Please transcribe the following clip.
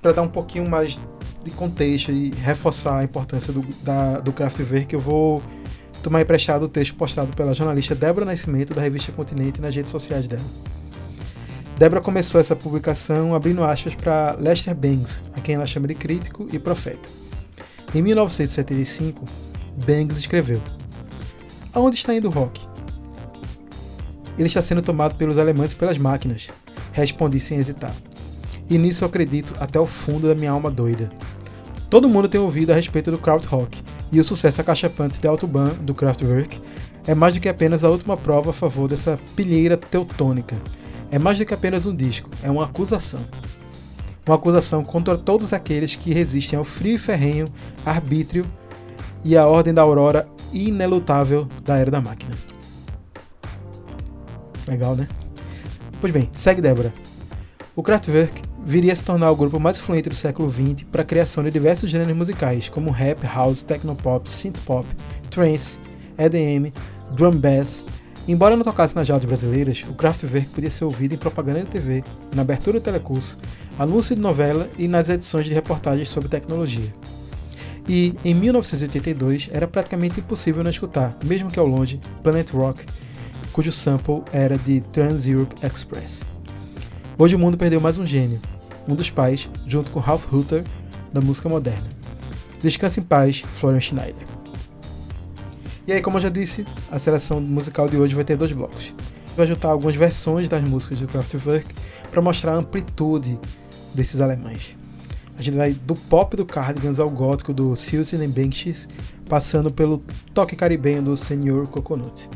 para dar um pouquinho mais de contexto e reforçar a importância do, da, do Kraftwerk, eu vou tomar emprestado o texto postado pela jornalista Débora Nascimento, da revista Continente, nas redes sociais dela. Débora começou essa publicação abrindo aspas para Lester Bangs, a quem ela chama de crítico e profeta. Em 1975, Bangs escreveu: Aonde está indo o rock? Ele está sendo tomado pelos alemães e pelas máquinas, respondi sem hesitar. E nisso eu acredito até o fundo da minha alma doida. Todo mundo tem ouvido a respeito do krautrock, e o sucesso acachapante de Autobahn do Kraftwerk é mais do que apenas a última prova a favor dessa pilheira teutônica. É mais do que apenas um disco, é uma acusação. Uma acusação contra todos aqueles que resistem ao frio e ferrenho arbítrio e à ordem da aurora inelutável da era da máquina. Legal, né? Pois bem, segue Débora. O Kraftwerk viria a se tornar o grupo mais influente do século XX para a criação de diversos gêneros musicais, como rap, house, technopop, synthpop, trance, EDM, drum bass. Embora não tocasse nas rádios brasileiras, o Kraftwerk podia ser ouvido em propaganda de TV, na abertura do telecurso, anúncio de novela e nas edições de reportagens sobre tecnologia. E, em 1982, era praticamente impossível não escutar, mesmo que ao longe, Planet Rock, cujo sample era de Trans-Europe Express. Hoje o mundo perdeu mais um gênio, um dos pais, junto com Ralph Hutter, da música moderna. Descanse em paz, Florian Schneider. E aí, como eu já disse, a seleção musical de hoje vai ter dois blocos. Vai juntar algumas versões das músicas do Kraftwerk para mostrar a amplitude desses alemães. A gente vai do pop do Cardigans ao gótico do Susan Banshees, passando pelo toque caribenho do Senhor Coconut.